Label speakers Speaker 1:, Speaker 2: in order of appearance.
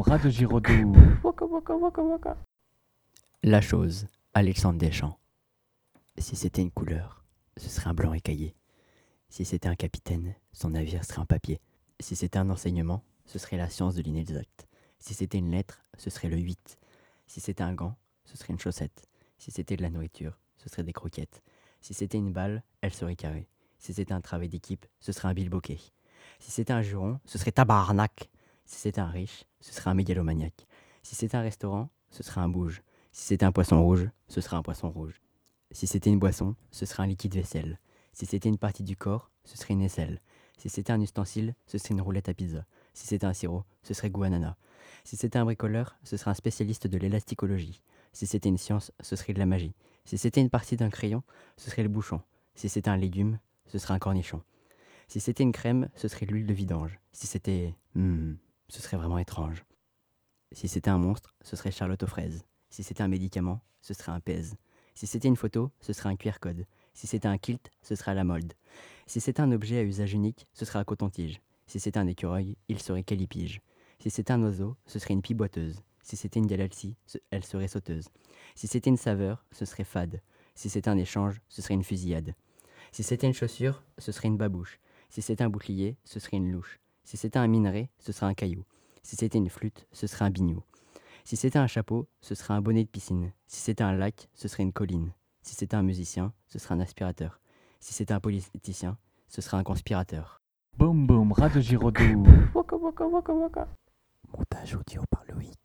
Speaker 1: Radio Giraudoux. Waka waka waka waka.
Speaker 2: La chose, Alexandre Deschamps. Si c'était une couleur, ce serait un blanc écaillé. Si c'était un capitaine, son navire serait en papier. Si c'était un enseignement, ce serait la science de l'inexact. Si c'était une lettre, ce serait le 8. Si c'était un gant, ce serait une chaussette. Si c'était de la nourriture, ce serait des croquettes. Si c'était une balle, elle serait carrée. Si c'était un travail d'équipe, ce serait un bilboquet. Si c'était un juron, ce serait tabarnak. Si c'était un riche, ce serait un mégalomaniaque. Si c'était un restaurant, ce serait un bouge. Si c'était un poisson rouge, ce serait un poisson rouge. Si c'était une boisson, ce serait un liquide vaisselle. Si c'était une partie du corps, ce serait une aisselle. Si c'était un ustensile, ce serait une roulette à pizza. Si c'était un sirop, ce serait guanana. Si c'était un bricoleur, ce serait un spécialiste de l'élasticologie. Si c'était une science, ce serait de la magie. Si c'était une partie d'un crayon, ce serait le bouchon. Si c'était un légume, ce serait un cornichon. Si c'était une crème, ce serait l'huile de vidange. Si c'était... hmm, ce serait vraiment étrange. Si c'était un monstre, ce serait Charlotte aux fraises. Si c'était un médicament, ce serait un pèse. Si c'était une photo, ce serait un QR code. Si c'était un kilt, ce serait à la mode. Si c'était un objet à usage unique, ce serait un coton-tige. Si c'était un écureuil, il serait calipige. Si c'était un oiseau, ce serait une pie boiteuse. Si c'était une galaxie, elle serait sauteuse. Si c'était une saveur, ce serait fade. Si c'était un échange, ce serait une fusillade. Si c'était une chaussure, ce serait une babouche. Si c'était un bouclier, ce serait une louche. Si c'était un minerai, ce serait un caillou. Si c'était une flûte, ce serait un bignou. Si c'était un chapeau, ce serait un bonnet de piscine. Si c'était un lac, ce serait une colline. Si c'était un musicien, ce serait un aspirateur. Si c'était un politicien, ce serait un conspirateur.
Speaker 1: Boum boum, Radio Giraudoux. Waka waka waka waka.
Speaker 2: Montage audio par Loïc.